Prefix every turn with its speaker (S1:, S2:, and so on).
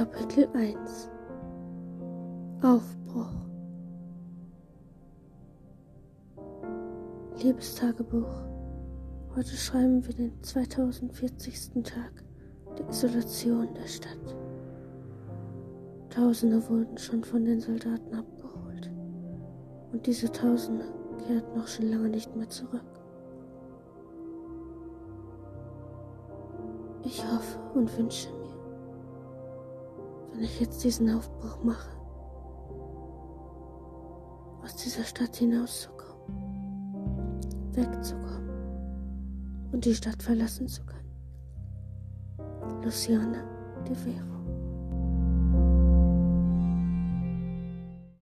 S1: Kapitel 1 Aufbruch Liebes Tagebuch, heute schreiben wir den 2040. Tag der Isolation der Stadt. Tausende wurden schon von den Soldaten abgeholt und diese Tausende kehrten noch schon lange nicht mehr zurück. Ich hoffe und wünsche mir, wenn ich jetzt diesen Aufbruch mache, aus dieser Stadt hinauszukommen, wegzukommen und die Stadt verlassen zu können. Luciana de Vero